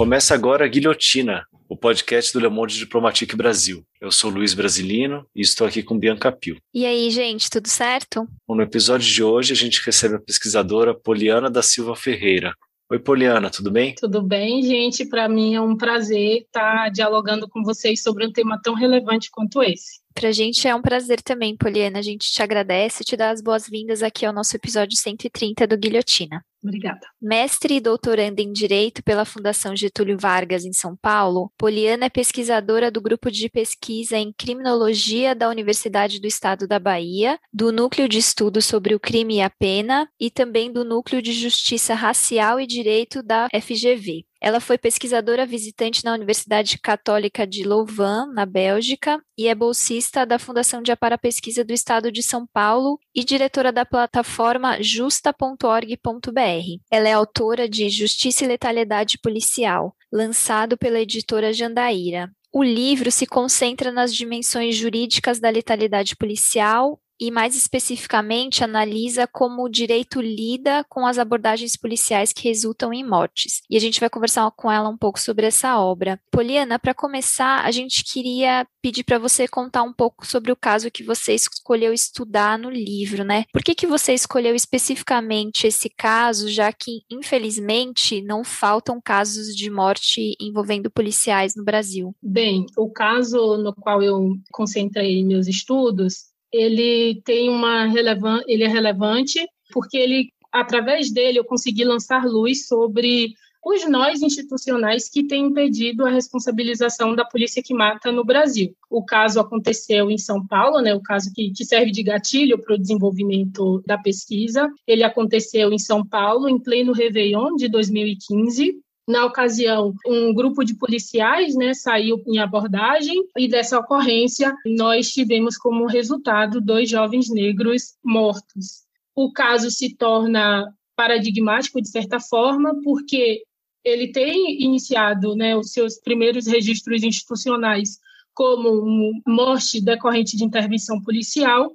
Começa agora a Guilhotina, o podcast do Le Monde Diplomatique Brasil. Eu sou Luiz Brasilino e estou aqui com Bianca Pio. E aí, gente, tudo certo? Bom, no episódio de hoje, a gente recebe a pesquisadora Poliana da Silva Ferreira. Oi, Poliana, tudo bem? Tudo bem, gente. Para mim é um prazer estar dialogando com vocês sobre um tema tão relevante quanto esse. Para a gente é um prazer também, Poliana. A gente te agradece e te dá as boas-vindas aqui ao nosso episódio 130 do Guilhotina. Obrigada. Mestre e doutoranda em Direito pela Fundação Getúlio Vargas, em São Paulo, Poliana é pesquisadora do grupo de pesquisa em Criminologia da Universidade do Estado da Bahia, do Núcleo de Estudos sobre o Crime e a Pena e também do Núcleo de Justiça Racial e Direito da FGV. Ela foi pesquisadora visitante na Universidade Católica de Louvain, na Bélgica, e é bolsista da Fundação de Apara Pesquisa do Estado de São Paulo e diretora da plataforma justa.org.br. Ela é autora de Justiça e Letalidade Policial, lançado pela editora Jandaíra. O livro se concentra nas dimensões jurídicas da letalidade policial e, mais especificamente, analisa como o direito lida com as abordagens policiais que resultam em mortes. E a gente vai conversar com ela um pouco sobre essa obra. Poliana, para começar, a gente queria pedir para você contar um pouco sobre o caso que você escolheu estudar no livro, né? Por que, que você escolheu especificamente esse caso, já que, infelizmente, não faltam casos de morte envolvendo policiais no Brasil? Bem, o caso no qual eu concentrei meus estudos ele tem uma relevância, ele é relevante porque ele, através dele, eu consegui lançar luz sobre os nós institucionais que têm impedido a responsabilização da polícia que mata no Brasil. O caso aconteceu em São Paulo, né, o caso que, que serve de gatilho para o desenvolvimento da pesquisa. Ele aconteceu em São Paulo, em pleno Réveillon de 2015. Na ocasião, um grupo de policiais né, saiu em abordagem e dessa ocorrência nós tivemos como resultado dois jovens negros mortos. O caso se torna paradigmático de certa forma porque ele tem iniciado né, os seus primeiros registros institucionais como morte decorrente de intervenção policial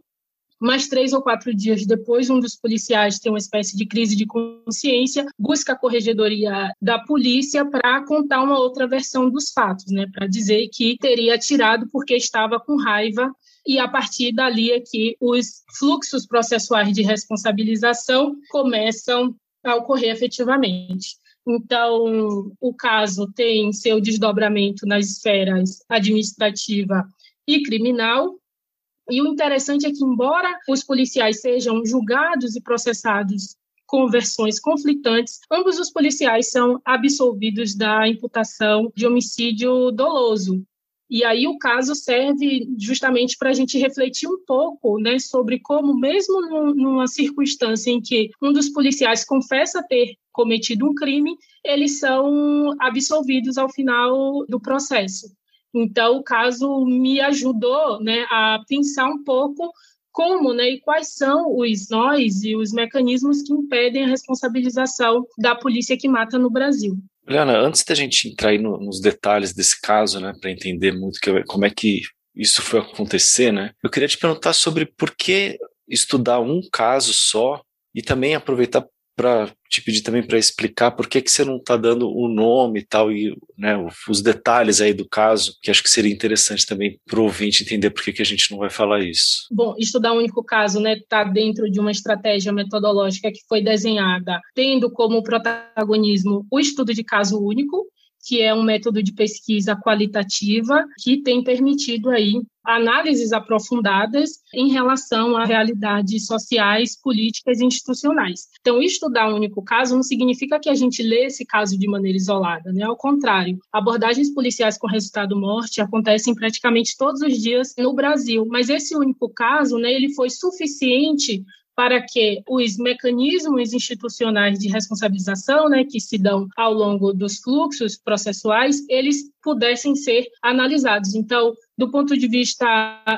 mas três ou quatro dias depois, um dos policiais tem uma espécie de crise de consciência, busca a corregedoria da polícia para contar uma outra versão dos fatos, né? Para dizer que teria atirado porque estava com raiva e a partir dali é que os fluxos processuais de responsabilização começam a ocorrer efetivamente. Então, o caso tem seu desdobramento nas esferas administrativa e criminal, e o interessante é que, embora os policiais sejam julgados e processados com versões conflitantes, ambos os policiais são absolvidos da imputação de homicídio doloso. E aí o caso serve justamente para a gente refletir um pouco né, sobre como, mesmo numa circunstância em que um dos policiais confessa ter cometido um crime, eles são absolvidos ao final do processo. Então, o caso me ajudou né, a pensar um pouco como né, e quais são os nós e os mecanismos que impedem a responsabilização da polícia que mata no Brasil. Liana, antes da gente entrar aí no, nos detalhes desse caso, né, para entender muito que, como é que isso foi acontecer, né, eu queria te perguntar sobre por que estudar um caso só e também aproveitar para te pedir também para explicar por que, que você não está dando o nome e tal, e né, os detalhes aí do caso, que acho que seria interessante também para o ouvinte entender por que, que a gente não vai falar isso. Bom, estudar um único caso está né, tá dentro de uma estratégia metodológica que foi desenhada tendo como protagonismo o estudo de caso único, que é um método de pesquisa qualitativa que tem permitido aí análises aprofundadas em relação a realidades sociais, políticas e institucionais. Então, estudar um único caso não significa que a gente lê esse caso de maneira isolada, né? Ao contrário, abordagens policiais com resultado morte acontecem praticamente todos os dias no Brasil, mas esse único caso, né, ele foi suficiente para que os mecanismos institucionais de responsabilização, né, que se dão ao longo dos fluxos processuais, eles pudessem ser analisados. Então, do ponto de vista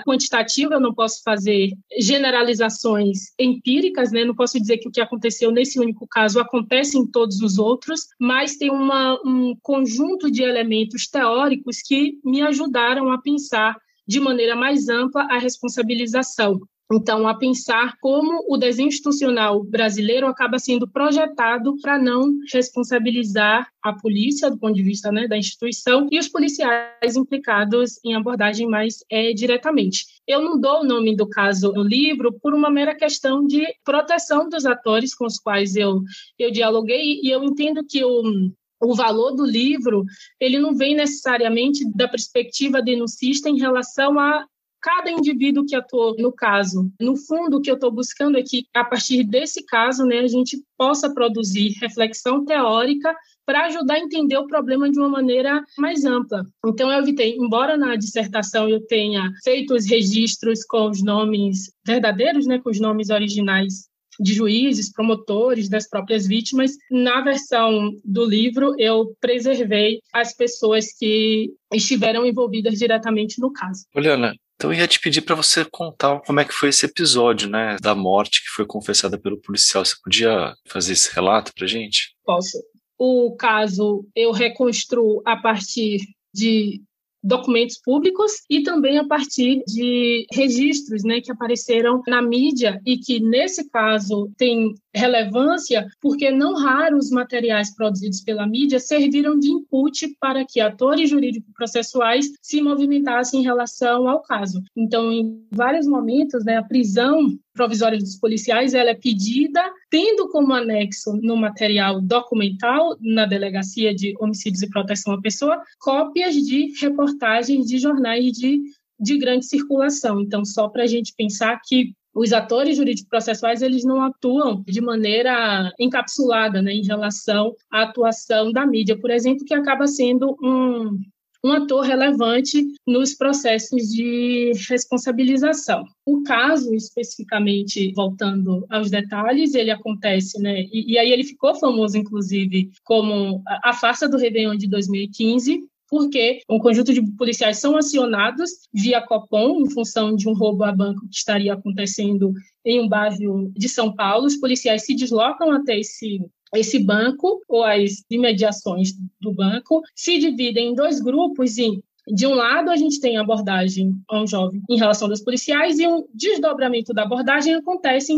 quantitativo, eu não posso fazer generalizações empíricas, né? não posso dizer que o que aconteceu nesse único caso acontece em todos os outros, mas tem uma, um conjunto de elementos teóricos que me ajudaram a pensar de maneira mais ampla a responsabilização Então, a pensar como o desenho institucional brasileiro acaba sendo projetado para não responsabilizar a polícia, do ponto de vista né, da instituição, e os policiais implicados em abordagem mais é, diretamente. Eu não dou o nome do caso no livro por uma mera questão de proteção dos atores com os quais eu, eu dialoguei, e eu entendo que o, o valor do livro ele não vem necessariamente da perspectiva denuncista em relação a cada indivíduo que atuou no caso. No fundo, o que eu estou buscando é que, a partir desse caso, né, a gente possa produzir reflexão teórica para ajudar a entender o problema de uma maneira mais ampla. Então, eu evitei, embora na dissertação eu tenha feito os registros com os nomes verdadeiros, né, com os nomes originais de juízes, promotores, das próprias vítimas. Na versão do livro, eu preservei as pessoas que estiveram envolvidas diretamente no caso. Juliana, então eu ia te pedir para você contar como é que foi esse episódio, né, da morte que foi confessada pelo policial. Você podia fazer esse relato para gente? Posso. O caso eu reconstruo a partir de documentos públicos e também a partir de registros né, que apareceram na mídia e que, nesse caso, tem relevância porque não raros materiais produzidos pela mídia serviram de input para que atores jurídicos processuais se movimentassem em relação ao caso. Então, em vários momentos, né, a prisão provisória dos policiais ela é pedida tendo como anexo no material documental na delegacia de homicídios e proteção à pessoa cópias de reportagens de jornais de, de grande circulação. Então, só para a gente pensar que os atores jurídicos processuais eles não atuam de maneira encapsulada né, em relação à atuação da mídia, por exemplo, que acaba sendo um, um ator relevante nos processos de responsabilização. O caso, especificamente, voltando aos detalhes, ele acontece, né? E, e aí ele ficou famoso, inclusive, como a farsa do Réveillon de 2015, porque um conjunto de policiais são acionados via Copom em função de um roubo a banco que estaria acontecendo em um bairro de São Paulo. Os policiais se deslocam até esse esse banco ou as imediações do banco se dividem em dois grupos e de um lado, a gente tem a abordagem a um jovem em relação dos policiais e um desdobramento da abordagem acontece,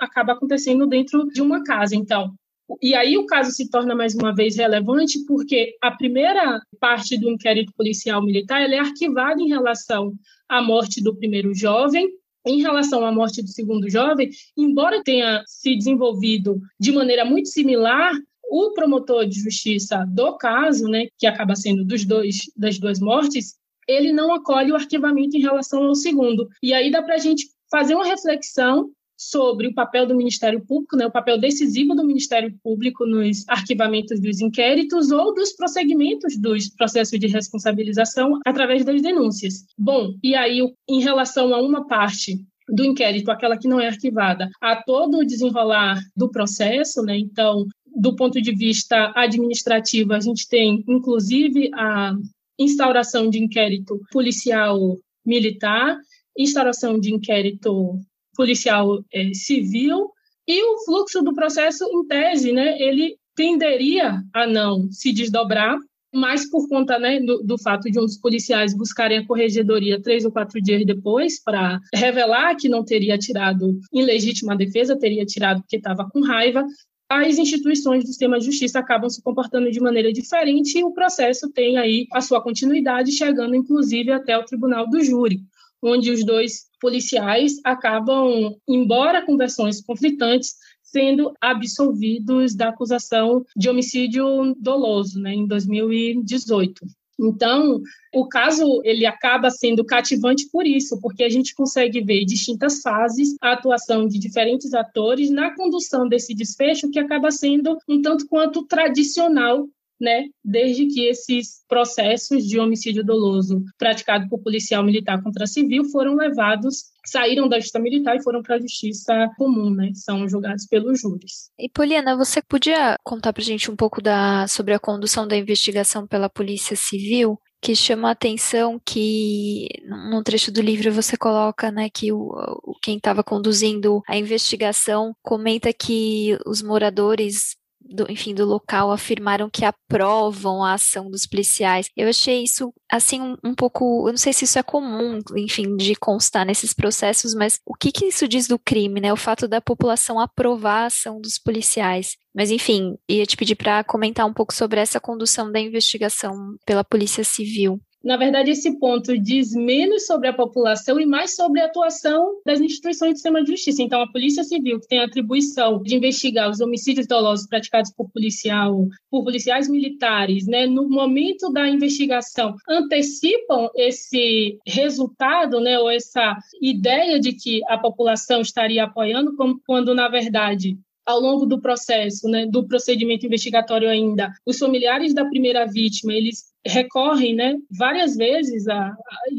acaba acontecendo dentro de uma casa. Então, e aí o caso se torna mais uma vez relevante porque a primeira parte do inquérito policial militar é arquivada em relação à morte do primeiro jovem. Em relação à morte do segundo jovem, embora tenha se desenvolvido de maneira muito similar, o promotor de justiça do caso, né, que acaba sendo dos dois das duas mortes, ele não acolhe o arquivamento em relação ao segundo. E aí dá para a gente fazer uma reflexão sobre o papel do Ministério Público, né, o papel decisivo do Ministério Público nos arquivamentos dos inquéritos ou dos prosseguimentos dos processos de responsabilização através das denúncias. Bom, e aí, em relação a uma parte do inquérito, aquela que não é arquivada, a todo o desenrolar do processo, né? Então, do ponto de vista administrativo, a gente tem, inclusive, a instauração de inquérito policial militar, instauração de inquérito policial é, civil e o fluxo do processo, em tese, né, ele tenderia a não se desdobrar, mas por conta né, do, do fato de uns policiais buscarem a corregedoria três ou quatro dias depois para revelar que não teria tirado em legítima defesa, teria tirado porque estava com raiva, as instituições do sistema de justiça acabam se comportando de maneira diferente e o processo tem aí a sua continuidade, chegando inclusive até o tribunal do júri onde os dois policiais acabam, embora com versões conflitantes, sendo absolvidos da acusação de homicídio doloso, né, em 2018. Então, o caso ele acaba sendo cativante por isso, porque a gente consegue ver distintas fases, a atuação de diferentes atores na condução desse desfecho que acaba sendo um tanto quanto tradicional né, desde que esses processos de homicídio doloso praticado por policial militar contra civil foram levados, saíram da justiça militar e foram para a justiça comum, né, são julgados pelos júris. E Poliana, você podia contar para gente um pouco da, sobre a condução da investigação pela Polícia Civil? que chama a atenção que num trecho do livro você coloca, né, que o quem estava conduzindo a investigação comenta que os moradores do, enfim, do local afirmaram que aprovam a ação dos policiais. Eu achei isso, assim, um, um, pouco, eu não sei se isso é comum, enfim, de constar nesses processos, mas o que que isso diz do crime, né? O fato da população aprovar a ação dos policiais. Mas, enfim, ia te pedir para comentar um pouco sobre essa condução da investigação pela Polícia Civil. Na verdade, esse ponto diz menos sobre a população e mais sobre a atuação das instituições do sistema de justiça. Então, a Polícia Civil, que tem a atribuição de investigar os homicídios dolosos praticados por policial, por policiais militares, né, no momento da investigação, antecipam esse resultado, né, ou essa ideia de que a população estaria apoiando, quando, na verdade, ao longo do processo, né, do procedimento investigatório ainda, os familiares da primeira vítima, eles recorrem, né, várias vezes, a, a,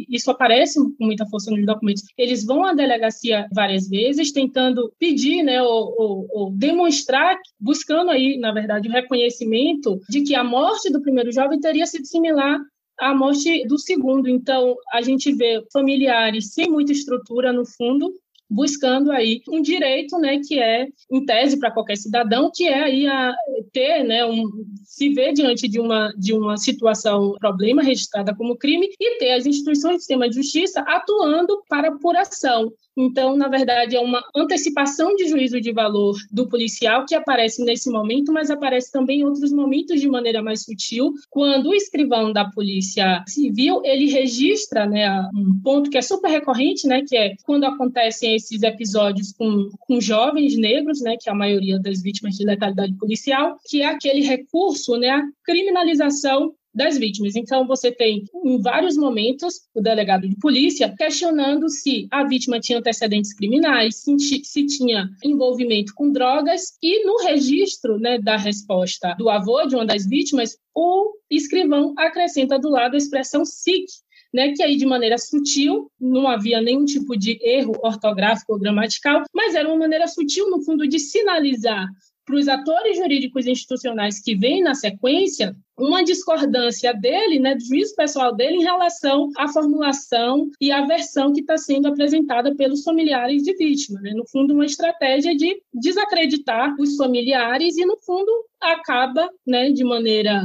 isso aparece com muita força nos documentos, eles vão à delegacia várias vezes tentando pedir, né, ou, ou, ou demonstrar, buscando aí, na verdade, o reconhecimento de que a morte do primeiro jovem teria sido similar à morte do segundo. Então, a gente vê familiares sem muita estrutura no fundo, buscando aí um direito, né, que é em tese para qualquer cidadão, que é aí a ter, né, um, se ver diante de uma de uma situação, problema registrada como crime e ter as instituições do sistema de justiça atuando para apuração. Então, na verdade, é uma antecipação de juízo de valor do policial que aparece nesse momento, mas aparece também em outros momentos de maneira mais sutil, quando o escrivão da polícia civil, ele registra, né, um ponto que é super recorrente, né, que é quando acontecem esses episódios com, com jovens negros, né, que é a maioria das vítimas de letalidade policial, que é aquele recurso, né, a criminalização das vítimas. Então, você tem, em vários momentos, o delegado de polícia questionando se a vítima tinha antecedentes criminais, se, tinha envolvimento com drogas, e no registro né, da resposta do avô de uma das vítimas, o escrivão acrescenta do lado a expressão SIC, né, que aí de maneira sutil, não havia nenhum tipo de erro ortográfico ou gramatical, mas era uma maneira sutil, no fundo, de sinalizar para os atores jurídicos institucionais que vêm na sequência uma discordância dele, né, do juízo pessoal dele em relação à formulação e à versão que está sendo apresentada pelos familiares de vítima. Né? No fundo, uma estratégia de desacreditar os familiares e, no fundo, acaba né, de maneira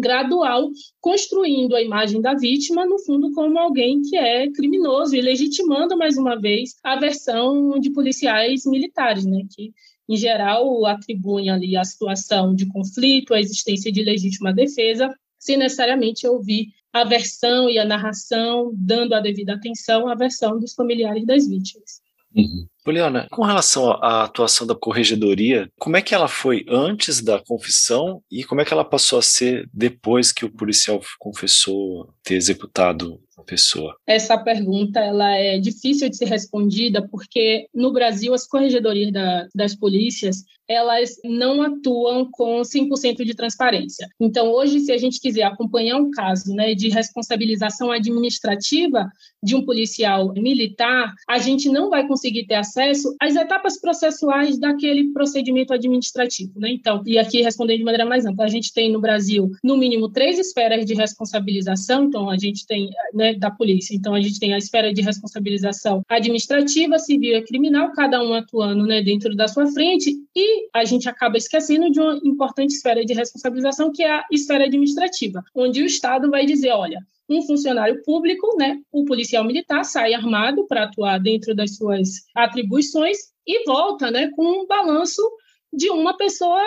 gradual, construindo a imagem da vítima, no fundo, como alguém que é criminoso e legitimando, mais uma vez, a versão de policiais militares, né, que em geral, atribuem ali a situação de conflito, a existência de legítima defesa, sem necessariamente ouvir a versão e a narração, dando a devida atenção à versão dos familiares das vítimas. Uhum. Poliana, com relação à atuação da corregedoria, como é que ela foi antes da confissão e como é que ela passou a ser depois que o policial confessou ter executado a pessoa? Essa pergunta ela é difícil de ser respondida porque no Brasil as corregedorias da, das polícias elas não atuam com 100% de transparência. Então, hoje, se a gente quiser acompanhar um caso né, de responsabilização administrativa de um policial militar, a gente não vai conseguir ter acesso às etapas processuais daquele procedimento administrativo. Né? Então, e aqui respondendo de maneira mais ampla, a gente tem no Brasil, no mínimo, três esferas de responsabilização. Então, a gente tem né, da polícia. Então, a gente tem a esfera de responsabilização administrativa, civil e criminal, cada um atuando né, dentro da sua frente, e a gente acaba esquecendo de uma importante esfera de responsabilização, que é a esfera administrativa, onde o Estado vai dizer: olha, um funcionário público, né, o policial militar, sai armado para atuar dentro das suas atribuições e volta né, com um balanço de uma pessoa,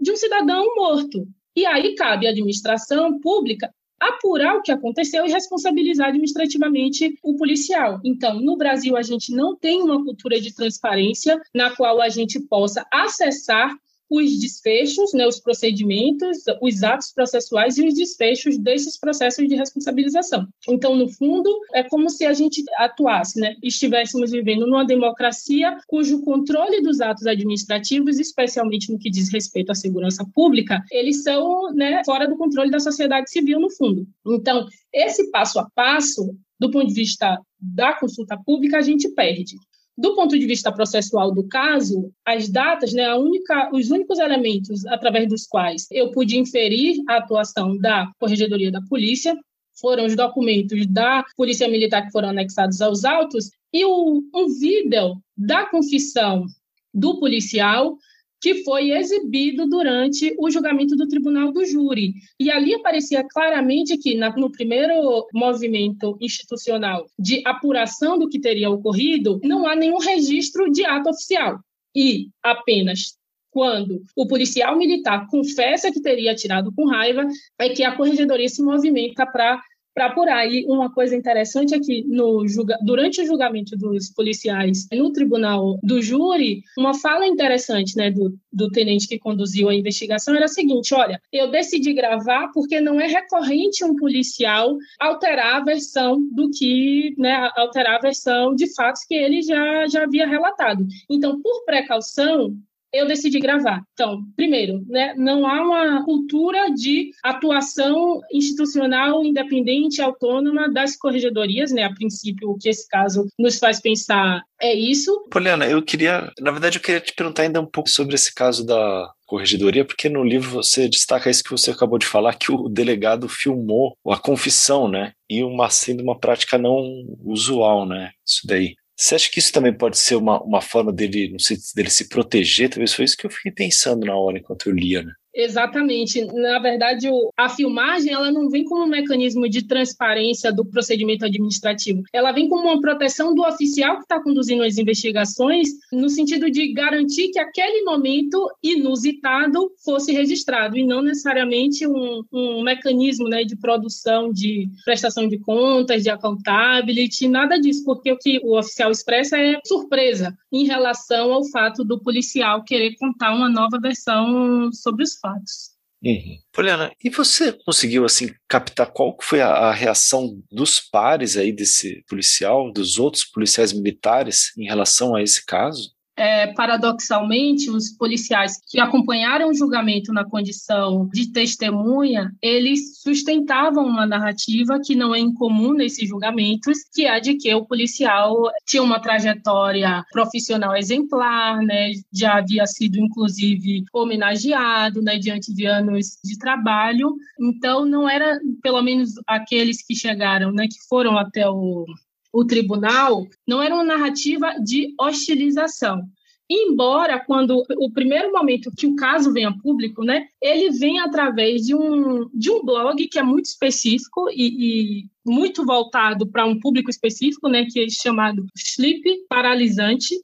de um cidadão morto. E aí cabe à administração pública apurar o que aconteceu e responsabilizar administrativamente o policial. Então, no Brasil, a gente não tem uma cultura de transparência na qual a gente possa acessar os desfechos, né, os procedimentos, os atos processuais e os desfechos desses processos de responsabilização. Então, no fundo, é como se a gente atuasse, né, estivéssemos vivendo numa democracia cujo controle dos atos administrativos, especialmente no que diz respeito à segurança pública, eles são né, fora do controle da sociedade civil, no fundo. Então, esse passo a passo, do ponto de vista da consulta pública, a gente perde. Do ponto de vista processual do caso, as datas, né, única, os únicos elementos através dos quais eu pude inferir a atuação da Corregedoria da Polícia foram os documentos da Polícia Militar que foram anexados aos autos e o, um vídeo da confissão do policial que foi exibido durante o julgamento do tribunal do júri. E ali aparecia claramente que, no primeiro movimento institucional de apuração do que teria ocorrido, não há nenhum registro de ato oficial. E apenas quando o policial militar confessa que teria atirado com raiva, é que a corregedoria se movimenta para para apurar. E uma coisa interessante é que no julga, durante o julgamento dos policiais no tribunal do júri, uma fala interessante né, do, do tenente que conduziu a investigação era a seguinte: olha, eu decidi gravar porque não é recorrente um policial alterar a versão do que, né, alterar a versão de fatos que ele já, já havia relatado. Então, por precaução, eu decidi gravar. Então, primeiro, né, não há uma cultura de atuação institucional independente, autônoma das corregedorias, né? A princípio, o que esse caso nos faz pensar é isso. Poliana, eu queria, na verdade, eu queria te perguntar ainda um pouco sobre esse caso da corregedoria, porque no livro você destaca isso que você acabou de falar, que o delegado filmou a confissão, né? E uma sendo uma prática não usual, né? Isso daí. Você acha que isso também pode ser uma, uma forma dele, não sei, dele se proteger? Talvez foi isso que eu fiquei pensando na hora enquanto eu lia, né? Exatamente. Na verdade, a filmagem ela não vem como um mecanismo de transparência do procedimento administrativo. Ela vem como uma proteção do oficial que está conduzindo as investigações, no sentido de garantir que aquele momento inusitado fosse registrado e não necessariamente um, um mecanismo né, de produção de prestação de contas, de accountability, nada disso, porque o que o oficial expressa é surpresa em relação ao fato do policial querer contar uma nova versão sobre os fatos fatos. Uhum. Poliana, e você conseguiu assim captar qual foi a, a, reação dos pares aí desse policial, dos outros policiais militares em relação a esse caso? É, paradoxalmente, os policiais que acompanharam o julgamento na condição de testemunha, eles sustentavam uma narrativa que não é incomum nesses julgamentos, que é a de que o policial tinha uma trajetória profissional exemplar, né, já havia sido inclusive homenageado, né, diante de anos de trabalho. Então, não era, pelo menos aqueles que chegaram, né, que foram até o o tribunal não era uma narrativa de hostilização. Embora, quando o primeiro momento que o caso vem a público, né, ele vem através de um, de um blog que é muito específico e, e muito voltado para um público específico, né, que é chamado Sleep Paralisante,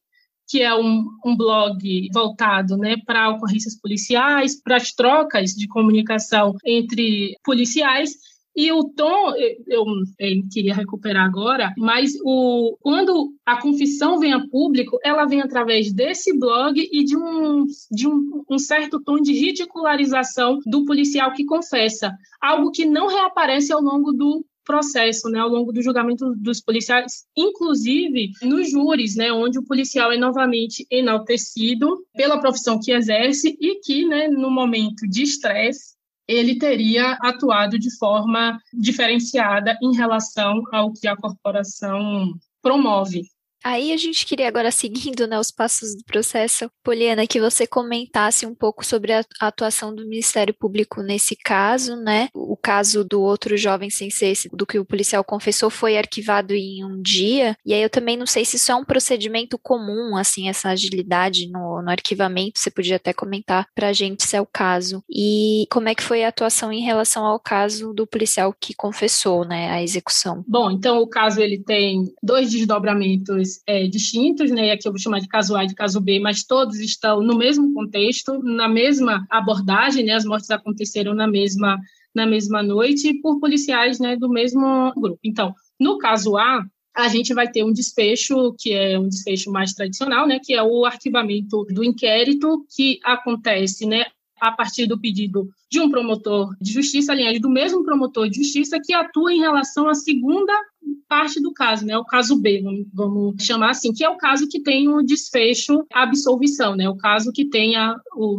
que é um, um blog voltado né, para ocorrências policiais, para as trocas de comunicação entre policiais e o tom, eu, eu, queria recuperar agora, mas o, quando a confissão vem a público, ela vem através desse blog e de um, de um, um certo tom de ridicularização do policial que confessa, algo que não reaparece ao longo do processo, né, ao longo do julgamento dos policiais, inclusive nos júris, né, onde o policial é novamente enaltecido pela profissão que exerce e que, né, no momento de estresse, ele teria atuado de forma diferenciada em relação ao que a corporação promove. Aí a gente queria agora, seguindo né, os passos do processo, Poliana, que você comentasse um pouco sobre a atuação do Ministério Público nesse caso, né? O caso do outro jovem sem ser do que o policial confessou foi arquivado em um dia, e aí eu também não sei se isso é um procedimento comum, assim, essa agilidade no, no arquivamento, você podia até comentar pra gente se é o caso. E como é que foi a atuação em relação ao caso do policial que confessou, né, a execução? Bom, então o caso ele tem dois desdobramentos é, distintos, né? Aqui eu vou chamar de caso A e de caso B, mas todos estão no mesmo contexto, na mesma abordagem, né? As mortes aconteceram na mesma na mesma noite por policiais, né, do mesmo grupo. Então, no caso A, a gente vai ter um desfecho que é um desfecho mais tradicional, né, que é o arquivamento do inquérito que acontece, né, a partir do pedido de um promotor de justiça, aliás, do mesmo promotor de justiça que atua em relação à segunda parte do caso, né? O caso B, vamos, chamar assim, que é o caso que tem o desfecho, a absolvição, né? O caso que tem a, o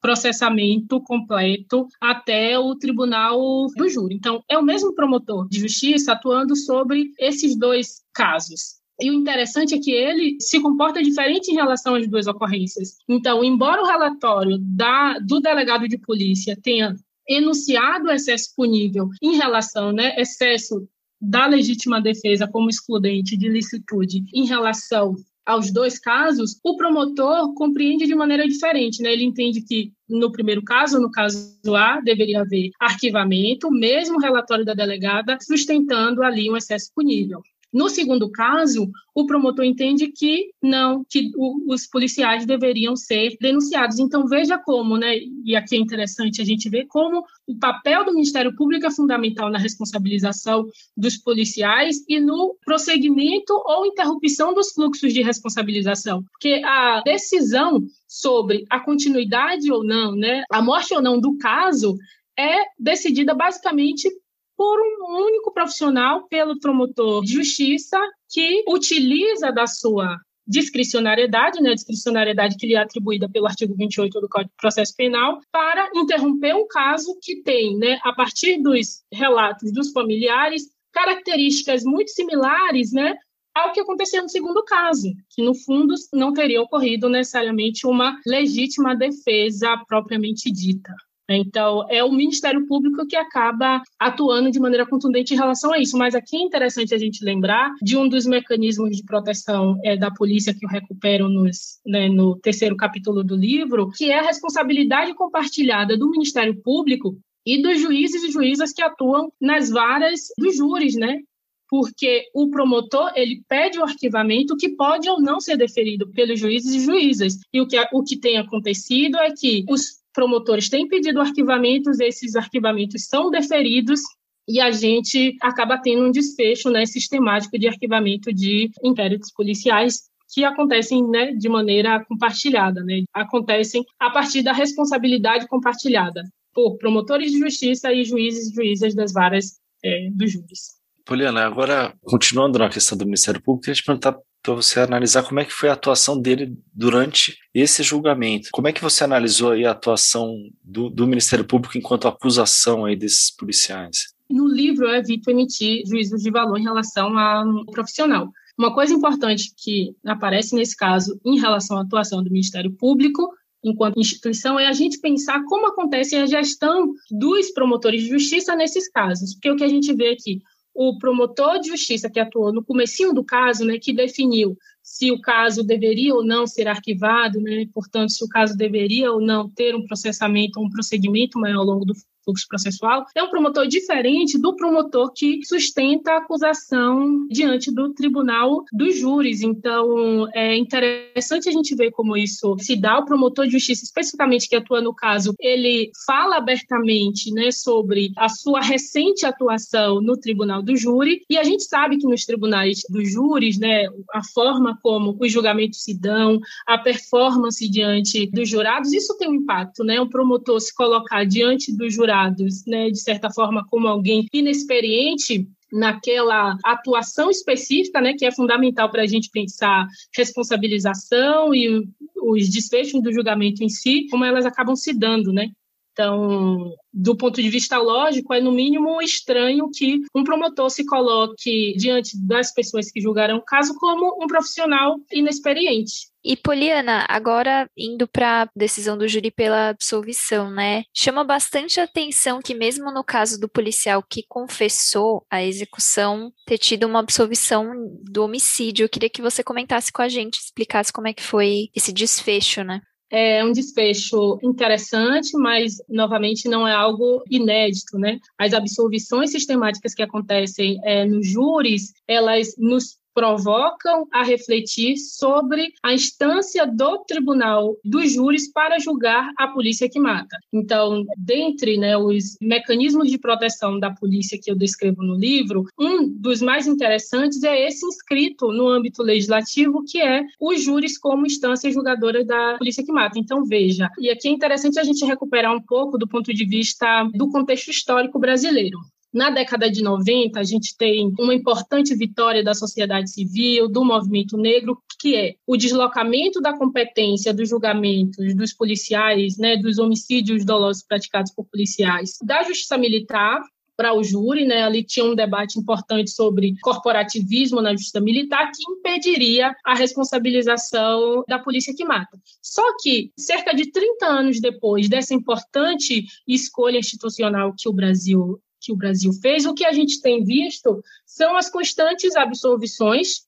processamento completo até o tribunal do júri. Então, é o mesmo promotor de justiça atuando sobre esses dois casos. E o interessante é que ele se comporta diferente em relação às duas ocorrências. Então, embora o relatório da, do delegado de polícia tenha enunciado excesso punível em relação, né, excesso da legítima defesa como excludente de licitude em relação aos dois casos, o promotor compreende de maneira diferente, né? Ele entende que no primeiro caso, no caso A, deveria haver arquivamento, mesmo relatório da delegada sustentando ali um excesso punível. No segundo caso, o promotor entende que não, que os policiais deveriam ser denunciados. Então, veja como, né, e aqui é interessante a gente ver como o papel do Ministério Público é fundamental na responsabilização dos policiais e no prosseguimento ou interrupção dos fluxos de responsabilização. Porque a decisão sobre a continuidade ou não, né, a morte ou não do caso, é decidida basicamente por um único profissional, pelo promotor de justiça, que utiliza da sua discricionariedade, né, discricionariedade que lhe é atribuída pelo artigo 28 do Código de Processo Penal, para interromper um caso que tem, né, a partir dos relatos dos familiares, características muito similares, né, ao que aconteceu no segundo caso, que no fundo não teria ocorrido necessariamente uma legítima defesa propriamente dita. Então, é o Ministério Público que acaba atuando de maneira contundente em relação a isso. Mas aqui é interessante a gente lembrar de um dos mecanismos de proteção é, da polícia que eu recupero nos, né, no terceiro capítulo do livro, que é a responsabilidade compartilhada do Ministério Público e dos juízes e juízas que atuam nas varas dos júris, né? porque o promotor ele pede o arquivamento que pode ou não ser deferido pelos juízes e juízas. E o que, o que tem acontecido é que os promotores têm pedido arquivamentos, esses arquivamentos são deferidos e a gente acaba tendo um desfecho né, sistemático de arquivamento de inquéritos policiais que acontecem né, de maneira compartilhada, né, acontecem a partir da responsabilidade compartilhada por promotores de justiça e juízes e juízas das varas é, dos júris. Poliana, agora, continuando na questão do Ministério Público, queria te perguntar para você analisar como é que foi a atuação dele durante esse julgamento. Como é que você analisou a atuação do, do Ministério Público enquanto acusação aí desses policiais? No livro, eu evito emitir juízos de valor em relação ao profissional. Uma coisa importante que aparece nesse caso em relação à atuação do Ministério Público enquanto instituição é a gente pensar como acontece a gestão dos promotores de justiça nesses casos, porque o que a gente vê aqui, o promotor de justiça que atuou no comecinho do caso, né, que definiu se o caso deveria ou não ser arquivado, né, portanto, se o caso deveria ou não ter um processamento, um prosseguimento maior ao longo do fluxo processual, é um promotor diferente do promotor que sustenta a acusação diante do tribunal dos júris. Então, é interessante a gente ver como isso se dá. O promotor de justiça, especificamente que atua no caso, ele fala abertamente né, sobre a sua recente atuação no tribunal do júri, e a gente sabe que nos tribunais dos júris, né, a forma como os julgamentos se dão, a performance diante dos jurados, isso tem um impacto, né? O promotor se colocar diante dos jurados né, de certa forma, como alguém inexperiente, naquela atuação específica, né, que é fundamental para a gente pensar responsabilização e os desfechos do julgamento em si, como elas acabam se dando, né? Então, do ponto de vista lógico, é no mínimo estranho que um promotor se coloque diante das pessoas que julgarão o caso como um profissional inexperiente. E Poliana, agora indo para a decisão do júri pela absolvição, né? Chama bastante atenção que mesmo no caso do policial que confessou a execução, ter tido uma absolvição do homicídio. Eu queria que você comentasse com a gente, explicasse como é que foi esse desfecho, né? É um desfecho interessante, mas novamente não é algo inédito, né? As absolvições sistemáticas que acontecem é, nos júris, elas nos provocam a refletir sobre a instância do tribunal dos júris para julgar a polícia que mata. Então, dentre né, os mecanismos de proteção da polícia que eu descrevo no livro, um dos mais interessantes é esse inscrito no âmbito legislativo, que é os júris como instância julgadora da polícia que mata. Então, veja, e aqui é interessante a gente recuperar um pouco do ponto de vista do contexto histórico brasileiro. Na década de 90, a gente tem uma importante vitória da sociedade civil, do movimento negro, que é o deslocamento da competência dos julgamentos dos policiais, né, dos homicídios dolosos praticados por policiais, da justiça militar para o júri, né? Ali tinha um debate importante sobre corporativismo na justiça militar que impediria a responsabilização da polícia que mata. Só que cerca de 30 anos depois dessa importante escolha institucional que o Brasil que o Brasil fez, o que a gente tem visto são as constantes absolvições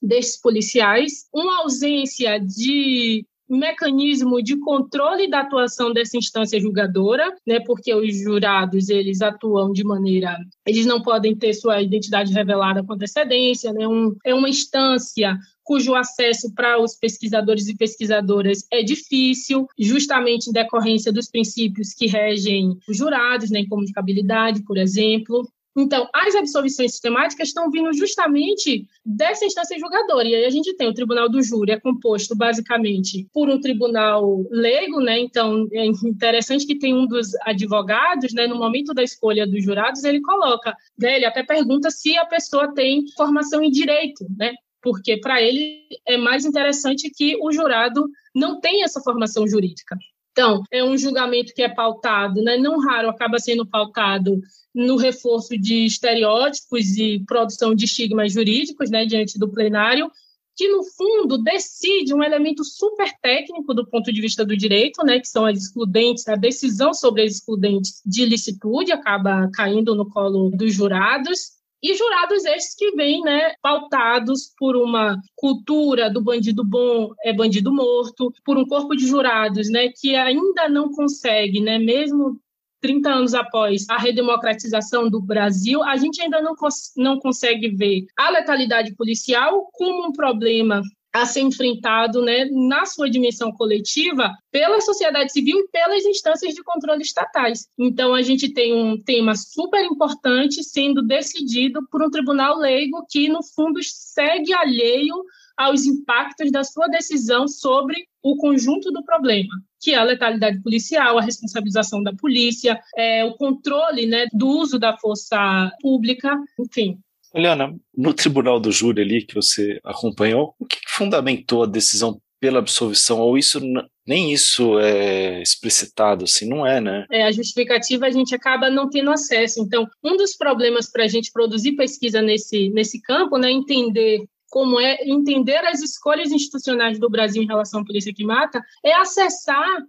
desses policiais, uma ausência de mecanismo de controle da atuação dessa instância julgadora, né, porque os jurados eles atuam de maneira, eles não podem ter sua identidade revelada com antecedência, né, um, é uma instância cujo acesso para os pesquisadores e pesquisadoras é difícil, justamente em decorrência dos princípios que regem os jurados, né, incomunicabilidade, por exemplo. Então, as absolvições sistemáticas estão vindo justamente dessa instância julgadora. E aí a gente tem o Tribunal do Júri, é composto basicamente por um tribunal leigo, né? Então, é interessante que tem um dos advogados, né, no momento da escolha dos jurados, ele coloca, né, ele até pergunta se a pessoa tem formação em direito, né? Porque para ele é mais interessante que o jurado não tenha essa formação jurídica. Então, é um julgamento que é pautado, né? não raro acaba sendo pautado no reforço de estereótipos e produção de estigmas jurídicos né, diante do plenário, que, no fundo, decide um elemento super técnico do ponto de vista do direito, né, que são as excludentes, a decisão sobre as excludentes de licitude acaba caindo no colo dos jurados, e jurados estes que vêm né, pautados por uma cultura do bandido bom é bandido morto, por um corpo de jurados né, que ainda não consegue, né, mesmo 30 anos após a redemocratização do Brasil, a gente ainda não, cons não consegue ver a letalidade policial como um problema a ser enfrentado né, na sua dimensão coletiva pela sociedade civil e pelas instâncias de controle estatais. Então, a gente tem um tema super importante sendo decidido por um tribunal leigo que, no fundo, segue alheio aos impactos da sua decisão sobre o conjunto do problema, que é a letalidade policial, a responsabilização da polícia, é, o controle né, do uso da força pública, enfim. Eliana, no tribunal do júri ali que você acompanhou, o que fundamentou a decisão pela absolvição? Ou isso nem isso é explicitado, assim, não é, né? É, a justificativa a gente acaba não tendo acesso. Então, um dos problemas para a gente produzir pesquisa nesse, nesse campo, né, entender como é entender as escolhas institucionais do Brasil em relação à polícia que mata, é acessar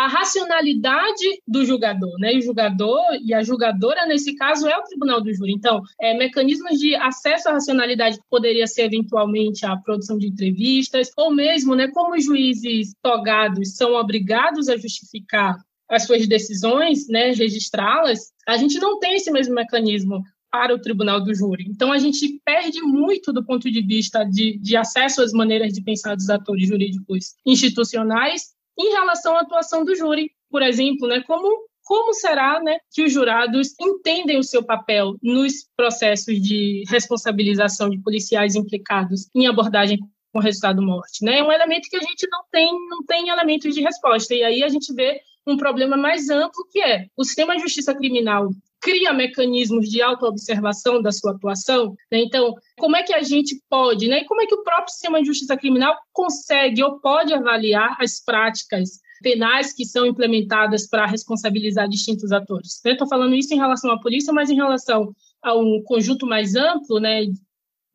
a racionalidade do julgador, né? E o julgador e a julgadora, nesse caso, é o tribunal do júri. Então, é, mecanismos de acesso à racionalidade poderia ser, eventualmente, a produção de entrevistas, ou mesmo, né, como os juízes togados são obrigados a justificar as suas decisões, né, registrá-las, a gente não tem esse mesmo mecanismo para o tribunal do júri. Então, a gente perde muito do ponto de vista de, de acesso às maneiras de pensar dos atores jurídicos institucionais em relação à atuação do júri, por exemplo, né, como como será né, que os jurados entendem o seu papel nos processos de responsabilização de policiais implicados em abordagem com resultado morte? Né? É um elemento que a gente não tem, não tem elementos de resposta. E aí a gente vê um problema mais amplo, que é o sistema de justiça criminal cria mecanismos de autoobservação da sua atuação. Né? Então, como é que a gente pode, né? e como é que o próprio sistema de justiça criminal consegue ou pode avaliar as práticas penais que são implementadas para responsabilizar distintos atores. Estou falando isso em relação à polícia, mas em relação a um conjunto mais amplo, né,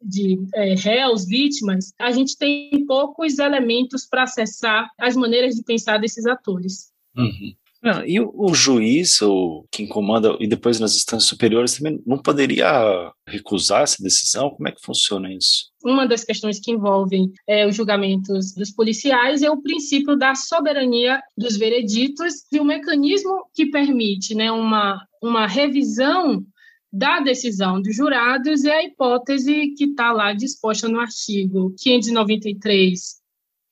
de é, réus, vítimas, a gente tem poucos elementos para acessar as maneiras de pensar desses atores. Uhum. Não, e o, o, juiz, ou quem comanda, e depois nas instâncias superiores, também não poderia recusar essa decisão? Como é que funciona isso? Uma das questões que envolvem é, os julgamentos dos policiais é o princípio da soberania dos vereditos e o mecanismo que permite né, uma, uma revisão da decisão dos jurados é a hipótese que está lá disposta no artigo 593,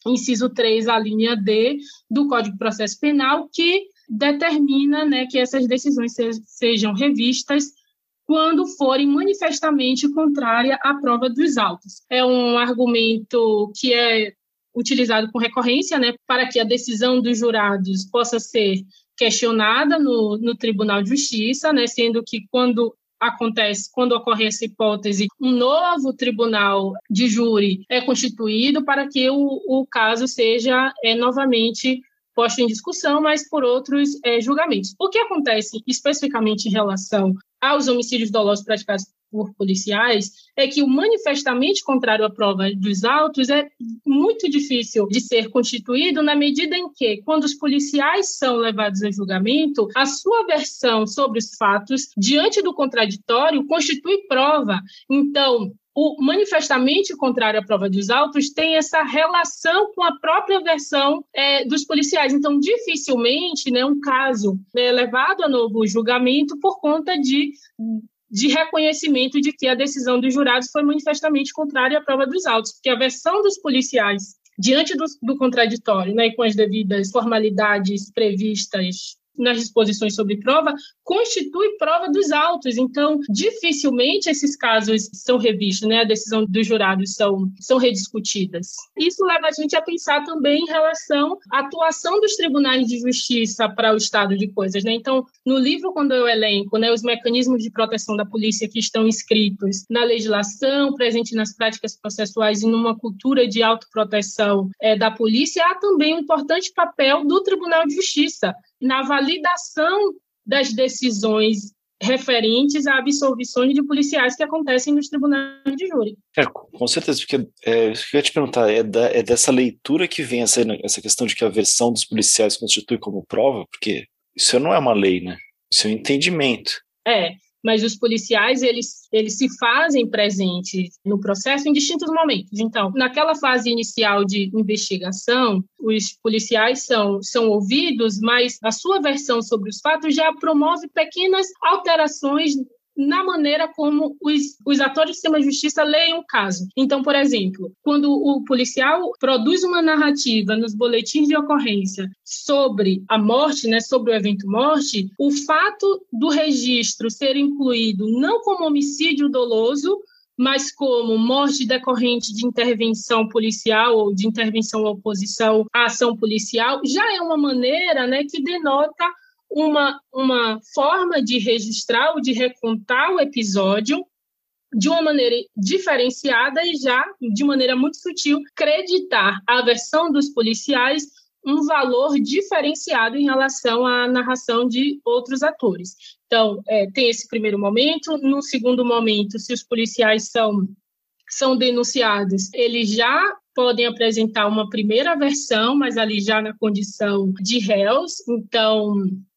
inciso 3, a linha D do Código de Processo Penal, que determina né, que essas decisões se, sejam revistas quando forem manifestamente contrária à prova dos autos. É um argumento que é utilizado com recorrência né, para que a decisão dos jurados possa ser questionada no, no Tribunal de Justiça, né, sendo que quando acontece quando ocorre essa hipótese, um novo tribunal de júri é constituído para que o, o caso seja é, novamente posto em discussão, mas por outros é, julgamentos. O que acontece especificamente em relação aos homicídios dolosos praticados por policiais é que o manifestamente contrário à prova dos autos é muito difícil de ser constituído na medida em que, quando os policiais são levados a julgamento, a sua versão sobre os fatos diante do contraditório constitui prova. Então, o manifestamente contrário à prova dos autos tem essa relação com a própria versão é, dos policiais. Então, dificilmente, né, um caso é levado a novo julgamento por conta de de reconhecimento de que a decisão dos jurados foi manifestamente contrária à prova dos autos, porque a versão dos policiais diante do, do contraditório, né, e com as devidas formalidades previstas nas disposições sobre prova, constitui prova dos autos. Então, dificilmente esses casos são revistos, né? A decisão dos jurados são, são rediscutidas. Isso leva a gente a pensar também em relação à atuação dos tribunais de justiça para o estado de coisas, né? Então, no livro, quando eu elenco né, os mecanismos de proteção da polícia que estão inscritos na legislação, presente nas práticas processuais e numa cultura de autoproteção é, da polícia, há também um importante papel do Tribunal de Justiça na validação das decisões referentes a absolvições de policiais que acontecem nos tribunais de júri. É, com certeza, porque é, eu ia te perguntar, é, da, é dessa leitura que vem essa, essa questão de que a versão dos policiais constitui como prova, porque isso não é uma lei, né? Isso é um entendimento. É, mas os policiais eles, eles se fazem presentes no processo em distintos momentos. Então, naquela fase inicial de investigação, os policiais são, são ouvidos, mas a sua versão sobre os fatos já promove pequenas alterações na maneira como os, os atores do sistema de justiça leem o caso. Então, por exemplo, quando o policial produz uma narrativa nos boletins de ocorrência sobre a morte, né, sobre o evento morte, o fato do registro ser incluído não como homicídio doloso, mas como morte decorrente de intervenção policial ou de intervenção à oposição à ação policial, já é uma maneira né, que denota uma, uma forma de registrar ou de recontar o episódio de uma maneira diferenciada e já, de maneira muito sutil, creditar a versão dos policiais um valor diferenciado em relação à narração de outros atores. Então, é, tem esse primeiro momento. No segundo momento, se os policiais são, são denunciados, eles já podem apresentar uma primeira versão, mas ali já na condição de réus. Então,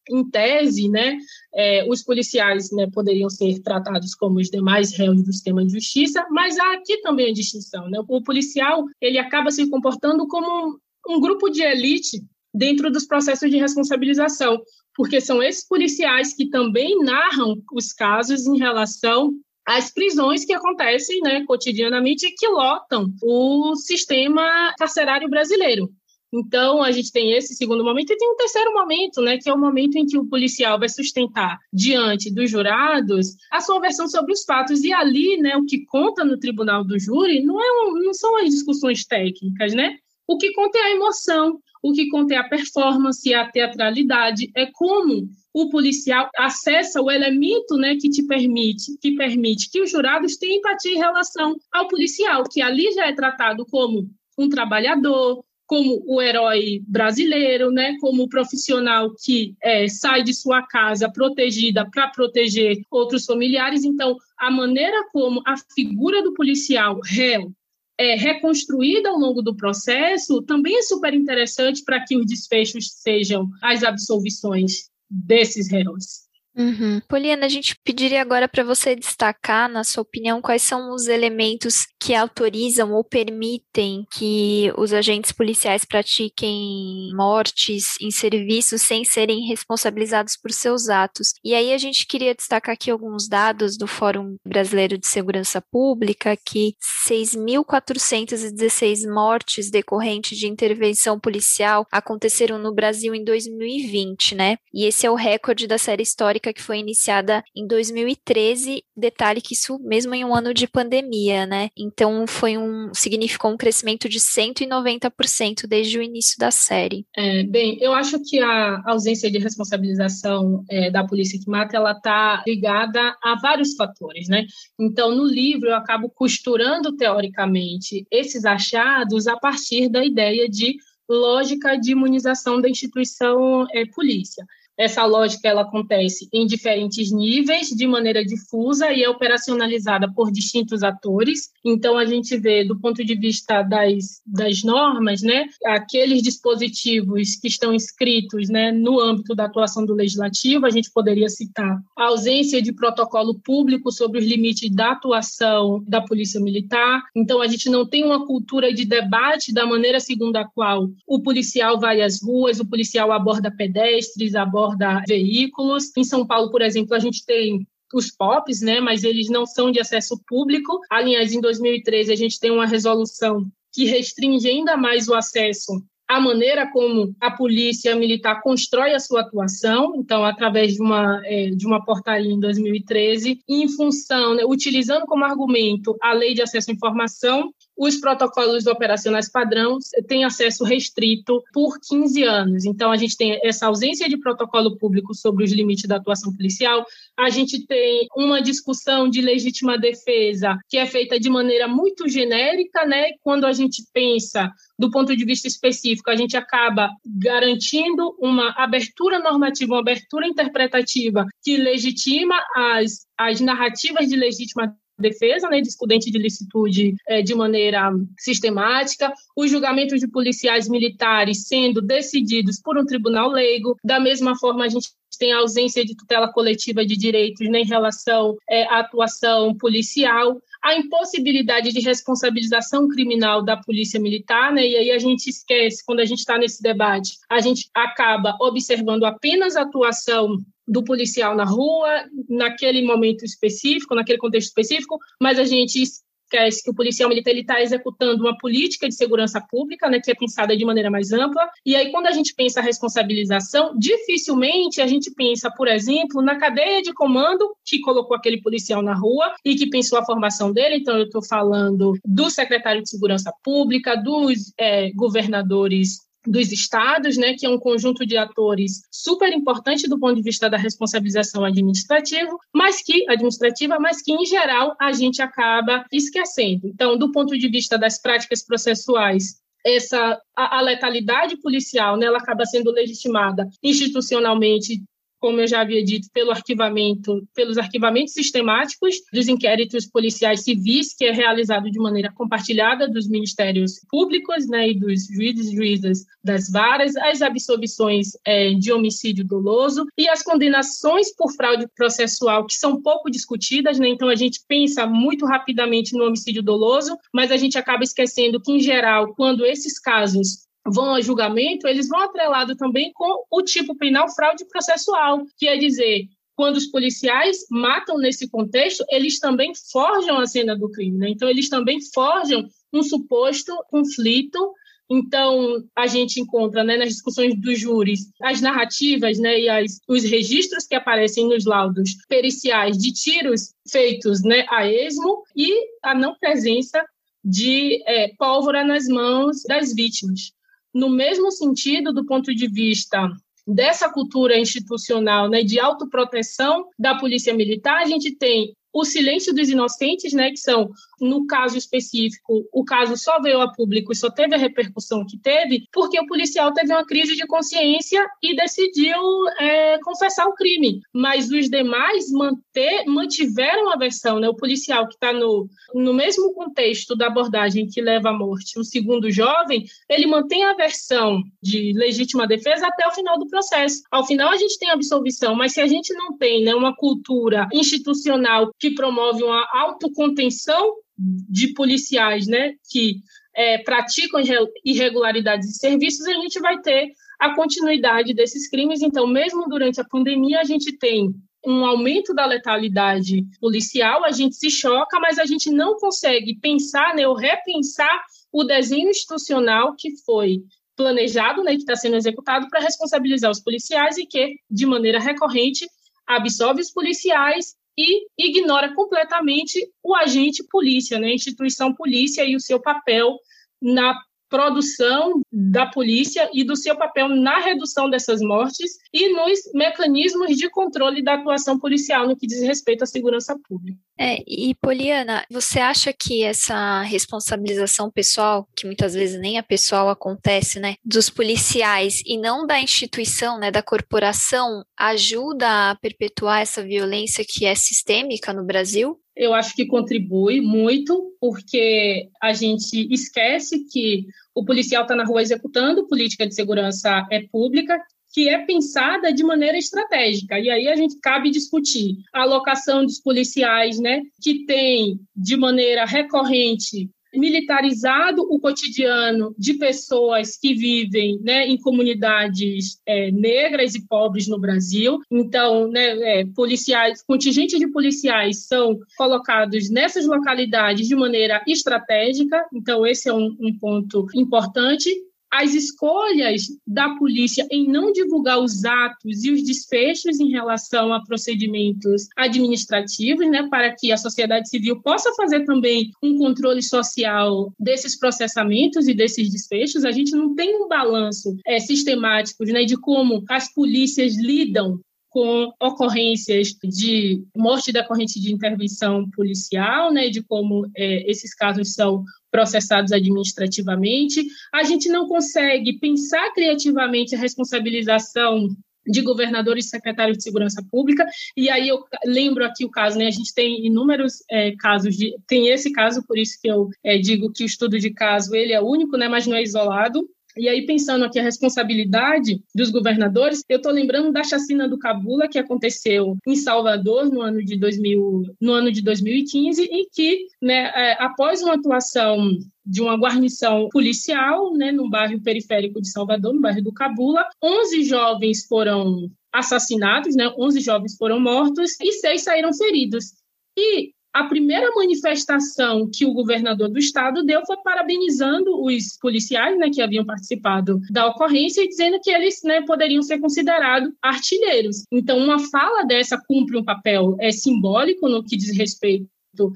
em tese, né, é, os policiais né, poderiam ser tratados como os demais réus do sistema de justiça, mas há aqui também a distinção. Né? O policial ele acaba se comportando como um, um grupo de elite dentro dos processos de responsabilização, porque são esses policiais que também narram os casos em relação às prisões que acontecem né, cotidianamente e que lotam o sistema carcerário brasileiro. Então, a gente tem esse segundo momento e tem um terceiro momento, né, que é o momento em que o policial vai sustentar diante dos jurados a sua versão sobre os fatos. E ali, né, o que conta no tribunal do júri não, é um, não são as discussões técnicas, né? O que conta é a emoção, o que conta é a performance, a teatralidade, é como o policial acessa o elemento né, que te permite, que permite que os jurados tenham empatia em relação ao policial, que ali já é tratado como um trabalhador, como o herói brasileiro, né, como o profissional que é, sai de sua casa protegida para proteger outros familiares. Então, a maneira como a figura do policial réu é reconstruída ao longo do processo também é super interessante para que os desfechos sejam as absolvições desses réus. Uhum. Poliana, a gente pediria agora para você destacar, na sua opinião, quais são os elementos que autorizam ou permitem que os agentes policiais pratiquem mortes em serviço sem serem responsabilizados por seus atos. E aí a gente queria destacar aqui alguns dados do Fórum Brasileiro de Segurança Pública, que 6.416 mortes decorrentes de intervenção policial aconteceram no Brasil em 2020, né? E esse é o recorde da série histórica que foi iniciada em 2013. Detalhe que isso mesmo em um ano de pandemia, né? Então foi um significou um crescimento de 190% desde o início da série. É, bem, eu acho que a ausência de responsabilização é, da polícia que mata ela está ligada a vários fatores, né? Então no livro eu acabo costurando teoricamente esses achados a partir da ideia de lógica de imunização da instituição é, polícia. Essa lógica ela acontece em diferentes níveis, de maneira difusa e é operacionalizada por distintos atores. Então, a gente vê, do ponto de vista das, das normas, né, aqueles dispositivos que estão inscritos né, no âmbito da atuação do legislativo, a gente poderia citar a ausência de protocolo público sobre os limites da atuação da Polícia Militar. Então, a gente não tem uma cultura de debate da maneira segundo a qual o policial vai às ruas, o policial aborda pedestres, aborda veículos. Em São Paulo, por exemplo, a gente tem os POPs, né, mas eles não são de acesso público. Aliás, em 2013, a gente tem uma resolução que restringe ainda mais o acesso a maneira como a polícia militar constrói a sua atuação, então, através de uma, é, de uma portaria em 2013, em função, né, utilizando como argumento a lei de acesso à informação, os protocolos operacionais padrão têm acesso restrito por 15 anos. Então, a gente tem essa ausência de protocolo público sobre os limites da atuação policial, a gente tem uma discussão de legítima defesa que é feita de maneira muito genérica, né? Quando a gente pensa do ponto de vista específico, a gente acaba garantindo uma abertura normativa, uma abertura interpretativa que legitima as, as narrativas de legítima defesa, né, de de licitude é, de maneira sistemática, os julgamentos de policiais militares sendo decididos por um tribunal leigo, da mesma forma a gente tem ausência de tutela coletiva de direitos né, em relação é, à atuação policial, a impossibilidade de responsabilização criminal da polícia militar, né, e aí a gente esquece, quando a gente está nesse debate, a gente acaba observando apenas a atuação do policial na rua, naquele momento específico, naquele contexto específico, mas a gente esquece que o policial militar está executando uma política de segurança pública, né, que é pensada de maneira mais ampla. E aí, quando a gente pensa a responsabilização, dificilmente a gente pensa, por exemplo, na cadeia de comando que colocou aquele policial na rua e que pensou a formação dele. Então, eu estou falando do secretário de Segurança Pública, dos é, governadores dos estados, né, que é um conjunto de atores super importante do ponto de vista da responsabilização administrativa, mas que administrativa, mas que em geral a gente acaba esquecendo. Então, do ponto de vista das práticas processuais, essa a, a letalidade policial, né, ela acaba sendo legitimada institucionalmente como eu já havia dito, pelo arquivamento, pelos arquivamentos sistemáticos dos inquéritos policiais civis, que é realizado de maneira compartilhada dos ministérios públicos né, e dos juízes e juízas das varas, as absolvições é, de homicídio doloso e as condenações por fraude processual, que são pouco discutidas, né? então a gente pensa muito rapidamente no homicídio doloso, mas a gente acaba esquecendo que, em geral, quando esses casos vão a julgamento, eles vão atrelado também com o tipo penal fraude processual, que é dizer, quando os policiais matam nesse contexto, eles também forjam a cena do crime, né? Então eles também forjam um suposto conflito então, a gente encontra né, nas discussões dos júris as narrativas né, e as, os registros que aparecem nos laudos periciais de tiros feitos né, a esmo e a não presença de é, pólvora nas mãos das vítimas no mesmo sentido do ponto de vista dessa cultura institucional né, de autoproteção da polícia militar, a gente tem o silêncio dos inocentes, né, que são, no caso específico, o caso só veio a público e só teve a repercussão que teve, porque o policial teve uma crise de consciência e decidiu é, confessar o crime. Mas os demais manter, mantiveram a versão, né? O policial que está no, no mesmo contexto da abordagem que leva à morte, o segundo jovem, ele mantém a versão de legítima defesa até o final do processo. Ao final, a gente tem absolvição, mas se a gente não tem né, uma cultura institucional que promove uma autocontenção de policiais né, que é, praticam irregularidades de serviços, a gente vai ter a continuidade desses crimes. Então, mesmo durante a pandemia, a gente tem um aumento da letalidade policial, a gente se choca, mas a gente não consegue pensar né, ou repensar o desenho institucional que foi planejado, né, que está sendo executado para responsabilizar os policiais e que, de maneira recorrente, absolve os policiais e ignora completamente o agente polícia, né, a instituição polícia e o seu papel na produção da polícia e do seu papel na redução dessas mortes e nos mecanismos de controle da atuação policial no que diz respeito à segurança pública. É, e Poliana, você acha que essa responsabilização pessoal, que muitas vezes nem a pessoal acontece, né, dos policiais e não da instituição, né, da corporação, ajuda a perpetuar essa violência que é sistêmica no Brasil? Eu acho que contribui muito, porque a gente esquece que o policial está na rua executando política de segurança é pública, que é pensada de maneira estratégica. E aí a gente cabe discutir a alocação dos policiais, né, que tem de maneira recorrente militarizado o cotidiano de pessoas que vivem né, em comunidades é, negras e pobres no Brasil. Então, né, é, policiais, contingentes de policiais são colocados nessas localidades de maneira estratégica. Então, esse é um, um ponto importante as escolhas da polícia em não divulgar os atos e os desfechos em relação a procedimentos administrativos, né, para que a sociedade civil possa fazer também um controle social desses processamentos e desses desfechos. A gente não tem um balanço é, sistemático né, de como as polícias lidam com ocorrências de morte decorrente de intervenção policial, né, de como é, esses casos são processados administrativamente. A gente não consegue pensar criativamente a responsabilização de governadores e secretários de segurança pública. E aí eu lembro aqui o caso, né? A gente tem inúmeros é, casos de, tem esse caso, por isso que eu é, digo que o estudo de caso ele é único, né? Mas não é isolado. E aí, pensando aqui a responsabilidade dos governadores, eu estou lembrando da chacina do Cabula, que aconteceu em Salvador no ano de, 2000, no ano de 2015, em que, né, é, após uma atuação de uma guarnição policial, né, no bairro periférico de Salvador, no bairro do Cabula, 11 jovens foram assassinados, né, 11 jovens foram mortos e seis saíram feridos. E a primeira manifestação que o governador do estado deu foi parabenizando os policiais né, que haviam participado da ocorrência e dizendo que eles né, poderiam ser considerados artilheiros. Então, uma fala dessa cumpre um papel é, simbólico no que diz respeito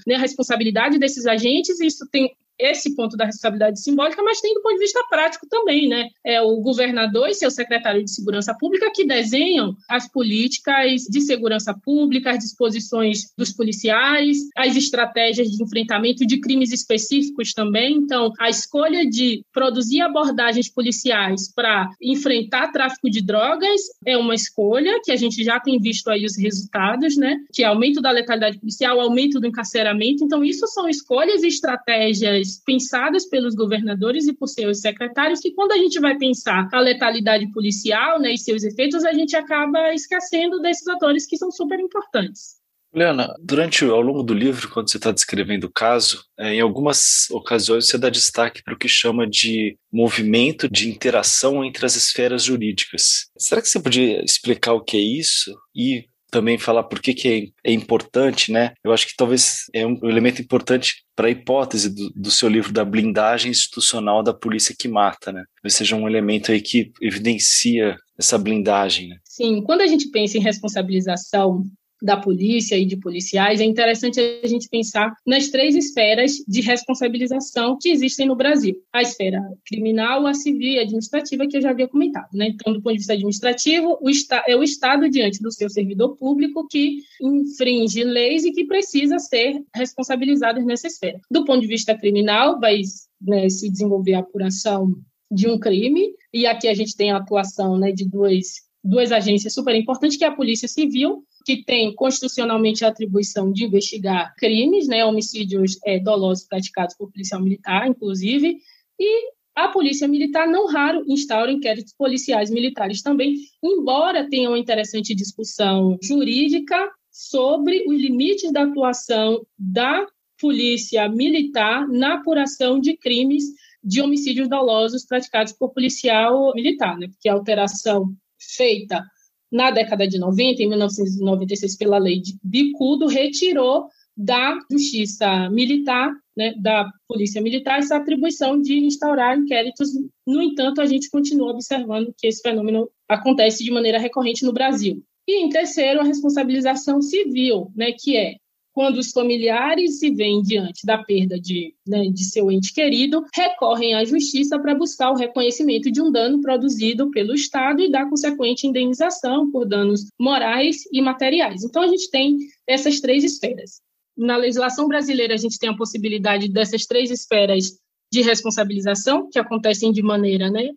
né, responsabilidade desses agentes, isso tem esse ponto da responsabilidade simbólica, mas tem do ponto de vista prático também, né? É o governador e seu secretário de Segurança Pública que desenham as políticas de segurança pública, as disposições dos policiais, as estratégias de enfrentamento de crimes específicos também. Então, a escolha de produzir abordagens policiais para enfrentar tráfico de drogas é uma escolha que a gente já tem visto aí os resultados, né? Que é aumento da letalidade policial, aumento do encarceramento. Então, isso são escolhas e estratégias pensadas pelos governadores e por seus secretários, que quando a gente vai pensar a letalidade policial né, e seus efeitos, a gente acaba esquecendo desses atores que são super importantes. Leana, durante ao longo do livro, quando você está descrevendo o caso, é, em algumas ocasiões você dá destaque para o que chama de movimento de interação entre as esferas jurídicas. Será que você podia explicar o que é isso e também falar por que, que é, é importante, né? Eu acho que talvez é um elemento importante para a hipótese do, do, seu livro da blindagem institucional da polícia que mata, né? Talvez seja um elemento aí que evidencia essa blindagem, né? Sim, quando a gente pensa em responsabilização da polícia e de policiais, é interessante a gente pensar nas três esferas de responsabilização que existem no Brasil: a esfera criminal, a civil e a administrativa, que eu já havia comentado. Né? Então, do ponto de vista administrativo, o é o Estado diante do seu servidor público que infringe leis e que precisa ser responsabilizado nessa esfera. Do ponto de vista criminal, vai né, se desenvolver a apuração de um crime, e aqui a gente tem a atuação né, de duas duas agências super importantes, que é a Polícia Civil que tem constitucionalmente a atribuição de investigar crimes, né, homicídios é, dolosos praticados por policial militar, inclusive, e a polícia militar não raro instaura inquéritos policiais militares também, embora tenha uma interessante discussão jurídica sobre os limites da atuação da polícia militar na apuração de crimes de homicídios dolosos praticados por policial militar, né? Porque a alteração feita na década de 90, em 1996, pela lei de Bicudo, retirou da justiça militar, né, da polícia militar, essa atribuição de instaurar inquéritos. No entanto, a gente continua observando que esse fenômeno acontece de maneira recorrente no Brasil. E, em terceiro, a responsabilização civil, né, que é quando os familiares se veem diante da perda de, né, de seu ente querido, recorrem à justiça para buscar o reconhecimento de um dano produzido pelo Estado e da consequente indenização por danos morais e materiais. Então, a gente tem essas três esferas. Na legislação brasileira, a gente tem a possibilidade dessas três esferas de responsabilização, que acontecem de maneira né,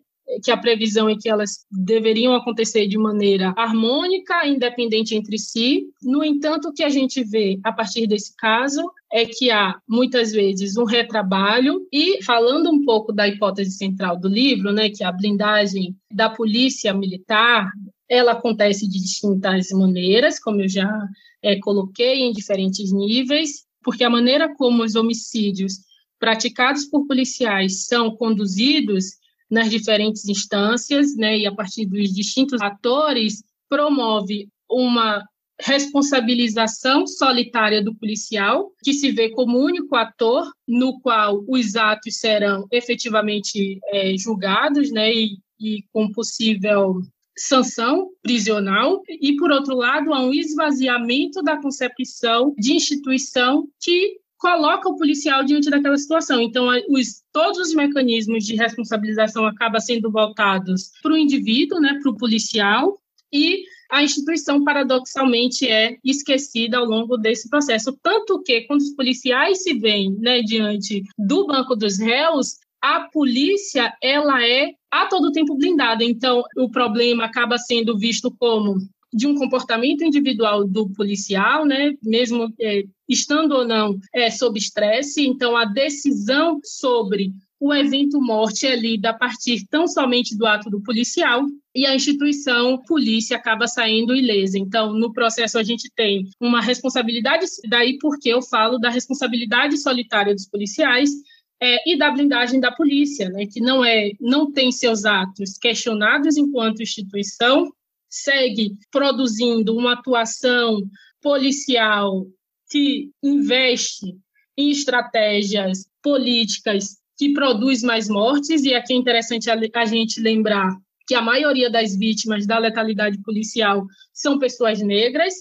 que a previsão é que elas deveriam acontecer de maneira harmônica, independente entre si. No entanto, o que a gente vê a partir desse caso é que há muitas vezes um retrabalho e falando um pouco da hipótese central do livro, né, que é a blindagem da polícia militar, ela acontece de distintas maneiras, como eu já é, coloquei em diferentes níveis, porque a maneira como os homicídios praticados por policiais são conduzidos nas diferentes instâncias, né, e a partir dos distintos atores, promove uma responsabilização solitária do policial, que se vê como único ator no qual os atos serão efetivamente é, julgados, né, e, e com possível sanção prisional. E por outro lado há um esvaziamento da concepção de instituição que coloca o policial diante daquela situação. Então, os, todos os mecanismos de responsabilização acabam sendo voltados para o indivíduo, né, para o policial, e a instituição, paradoxalmente, é esquecida ao longo desse processo. Tanto que, quando os policiais se veem né, diante do banco dos réus, a polícia ela é a todo tempo blindada. Então, o problema acaba sendo visto como de um comportamento individual do policial, né, mesmo é, estando ou não é, sob estresse. Então, a decisão sobre o evento morte é lida a partir tão somente do ato do policial e a instituição polícia acaba saindo ilesa. Então, no processo a gente tem uma responsabilidade, daí porque eu falo da responsabilidade solitária dos policiais é, e da blindagem da polícia, né, que não é, não tem seus atos questionados enquanto instituição segue produzindo uma atuação policial que investe em estratégias políticas que produz mais mortes, e aqui é interessante a, gente lembrar que a maioria das vítimas da letalidade policial são pessoas negras,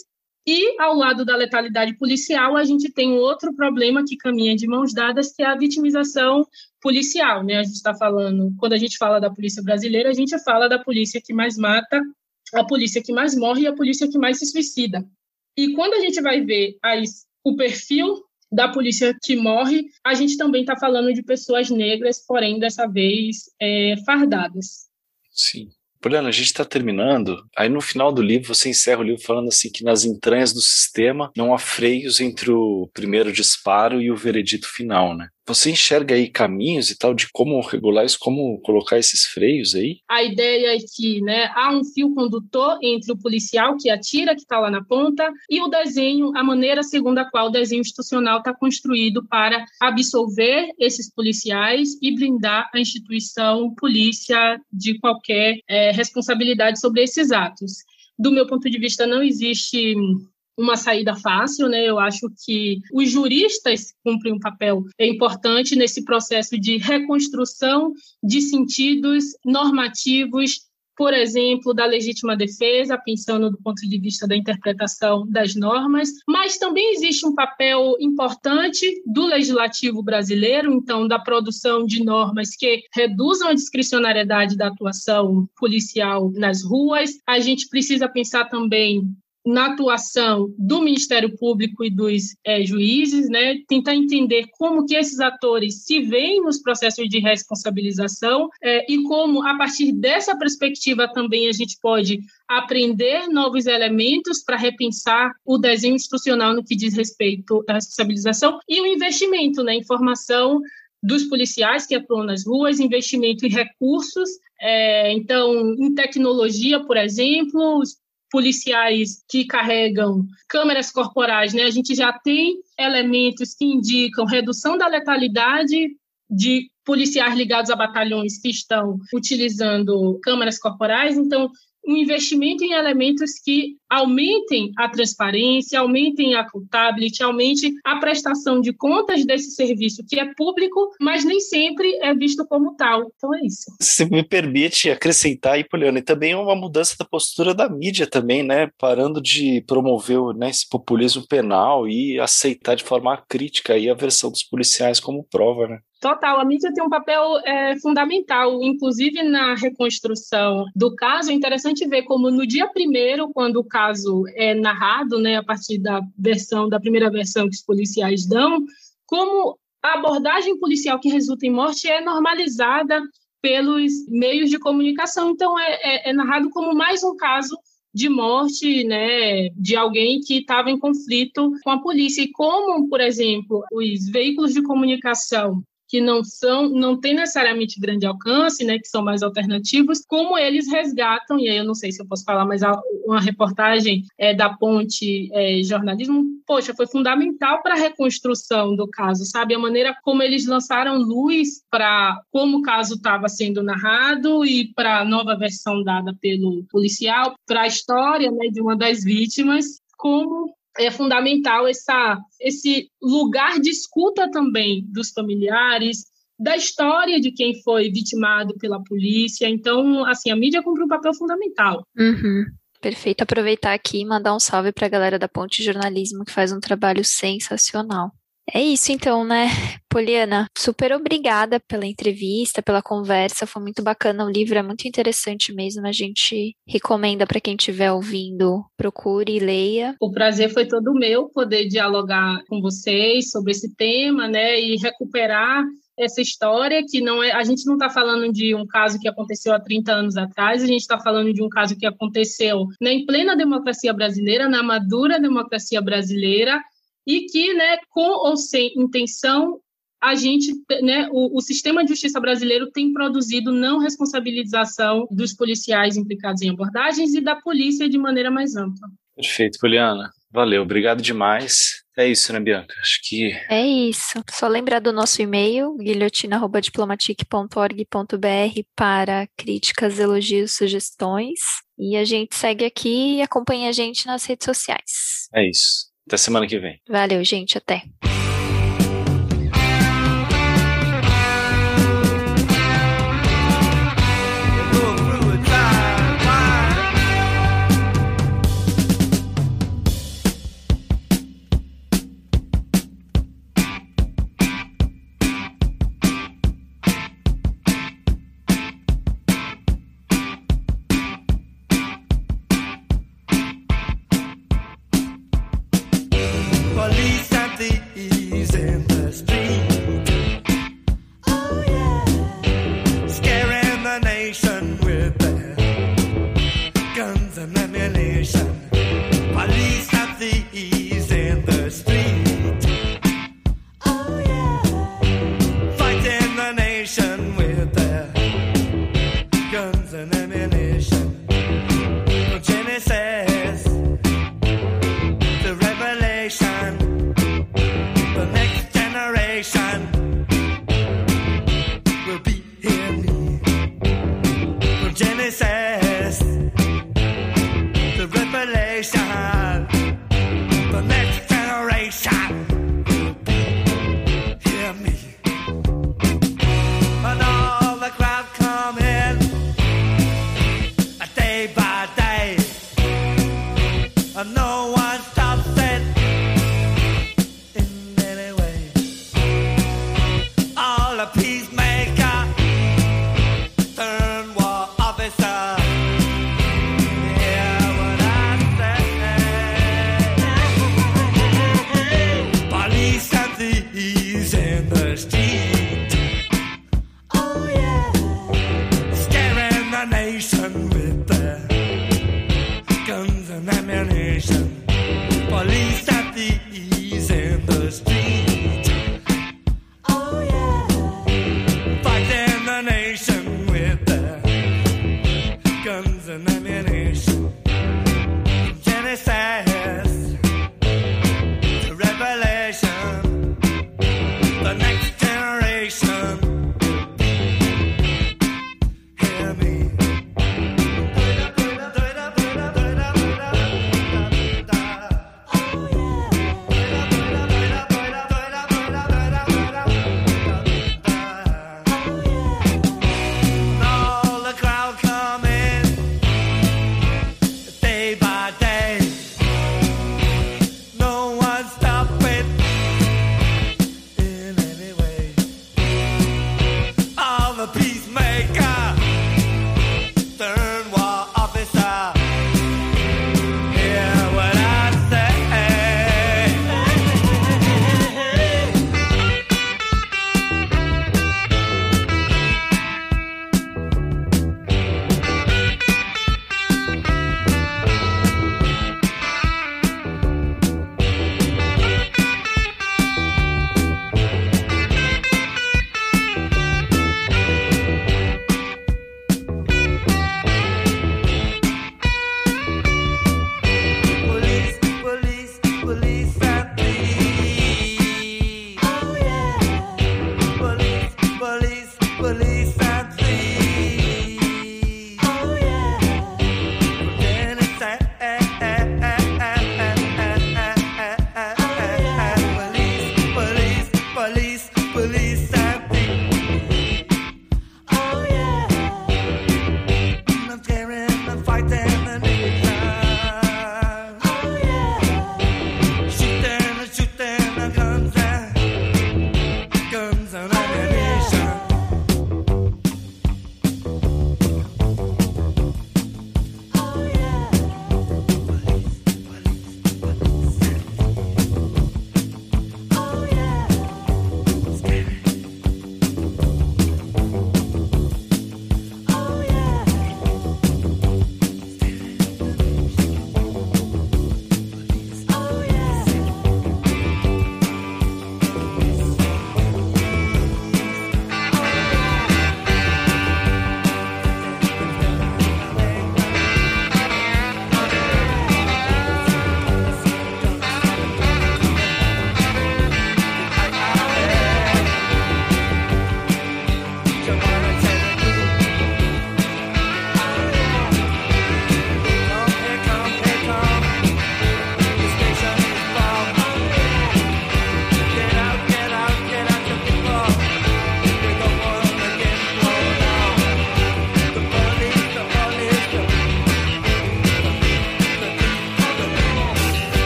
e ao lado da letalidade policial, a gente tem outro problema que caminha de mãos dadas, que é a vitimização policial. Né? A gente está falando, quando a gente fala da polícia brasileira, a gente fala da polícia que mais mata a polícia que mais morre e a polícia que mais se suicida. E quando a gente vai ver as, o perfil da polícia que morre, a gente também está falando de pessoas negras, porém, dessa vez, é, fardadas. Sim. Poliana, a gente está terminando. Aí no final do livro você encerra o livro falando assim que nas entranhas do sistema não há freios entre o primeiro disparo e o veredito final, né? Você enxerga aí caminhos e tal de como regular isso, como colocar esses freios aí? A ideia é que né, há um fio condutor entre o policial que atira, que está lá na ponta, e o desenho, a maneira segundo a qual o desenho institucional está construído para absolver esses policiais e blindar a instituição polícia de qualquer é, responsabilidade sobre esses atos. Do meu ponto de vista, não existe uma saída fácil, né? Eu acho que os juristas cumprem um papel importante nesse processo de reconstrução de sentidos normativos, por exemplo, da legítima defesa, pensando do ponto de vista da interpretação das normas, mas também existe um papel importante do legislativo brasileiro, então da produção de normas que reduzam a discricionariedade da atuação policial nas ruas. A gente precisa pensar também na atuação do Ministério Público e dos é, juízes, né, tentar entender como que esses atores se veem nos processos de responsabilização é, e como, a partir dessa perspectiva, também a gente pode aprender novos elementos para repensar o desenho institucional no que diz respeito à responsabilização e o investimento né, informação dos policiais que atuam nas ruas, investimento em recursos, é, então, em tecnologia, por exemplo, os policiais que carregam câmeras corporais, né? A gente já tem elementos que indicam redução da letalidade de policiais ligados a batalhões que estão utilizando câmeras corporais. Então, um investimento em elementos que aumentem a transparência, aumentem a accountability, aumentem a prestação de contas desse serviço que é público, mas nem sempre é visto como tal. Então é isso. Se me permite acrescentar aí, Poliana, e também uma mudança da postura da mídia também, né? Parando de promover né, esse populismo penal e aceitar de forma crítica aí a versão dos policiais como prova, né? Total, a mídia tem um papel é, fundamental, inclusive na reconstrução do caso. É interessante ver como no dia primeiro, quando o caso é narrado, né, a partir da versão, da primeira versão que os policiais dão, como a abordagem policial que resulta em morte é normalizada pelos meios de comunicação. Então, é, é, é narrado como mais um caso de morte né, de alguém que estava em conflito com a polícia. E como, por exemplo, os veículos de comunicação que não são, não tem necessariamente grande alcance, né, que são mais alternativos, como eles resgatam, e aí eu não sei se eu posso falar, mas uma reportagem é, da Ponte é, Jornalismo, poxa, foi fundamental para a reconstrução do caso, sabe? A maneira como eles lançaram luz para como o caso estava sendo narrado e para a nova versão dada pelo policial, para a história né, de uma das vítimas, como é fundamental essa, esse lugar de escuta também dos familiares, da história de quem foi vitimado pela polícia. Então, assim, a mídia cumpre um papel fundamental. Uhum. Perfeito. Aproveitar aqui e mandar um salve para a galera da Ponte Jornalismo, que faz um trabalho sensacional. É isso então, né? Poliana, super obrigada pela entrevista, pela conversa, foi muito bacana. O livro é muito interessante mesmo. A gente recomenda para quem estiver ouvindo, procure e leia. O prazer foi todo meu poder dialogar com vocês sobre esse tema, né? E recuperar essa história que não é, a gente não está falando de um caso que aconteceu há 30 anos atrás, a gente está falando de um caso que aconteceu né, em plena democracia brasileira, na madura democracia brasileira, e que, né, com ou sem intenção, a gente, né, o, o, sistema de justiça brasileiro tem produzido não responsabilização dos policiais implicados em abordagens e da polícia de maneira mais ampla. Perfeito, Poliana. Valeu, obrigado demais. É isso, né, Bianca? Acho que. É isso. Só lembrar do nosso e-mail, guilhotina.diplomatic.org.br para críticas, elogios, sugestões. E a gente segue aqui e acompanha a gente nas redes sociais. É isso. Até semana que vem. Valeu, gente. Até.